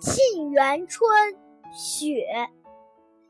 沁园春·雪，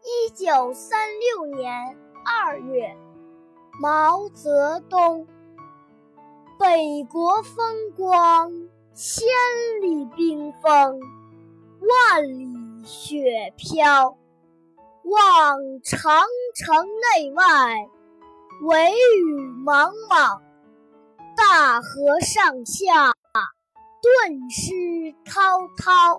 一九三六年二月，毛泽东。北国风光，千里冰封，万里雪飘。望长城内外，惟余莽莽；大河上下，顿失滔滔。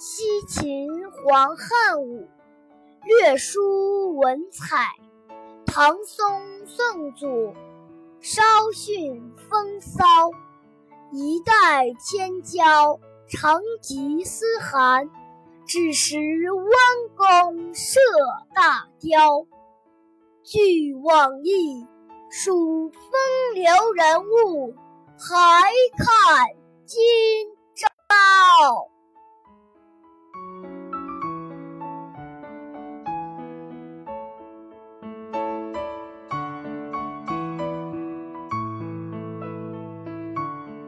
西秦皇汉武，略输文采；唐宋宋祖，稍逊风骚。一代天骄，成吉思汗，只识弯弓射大雕。俱往矣，数风流人物，还看今朝。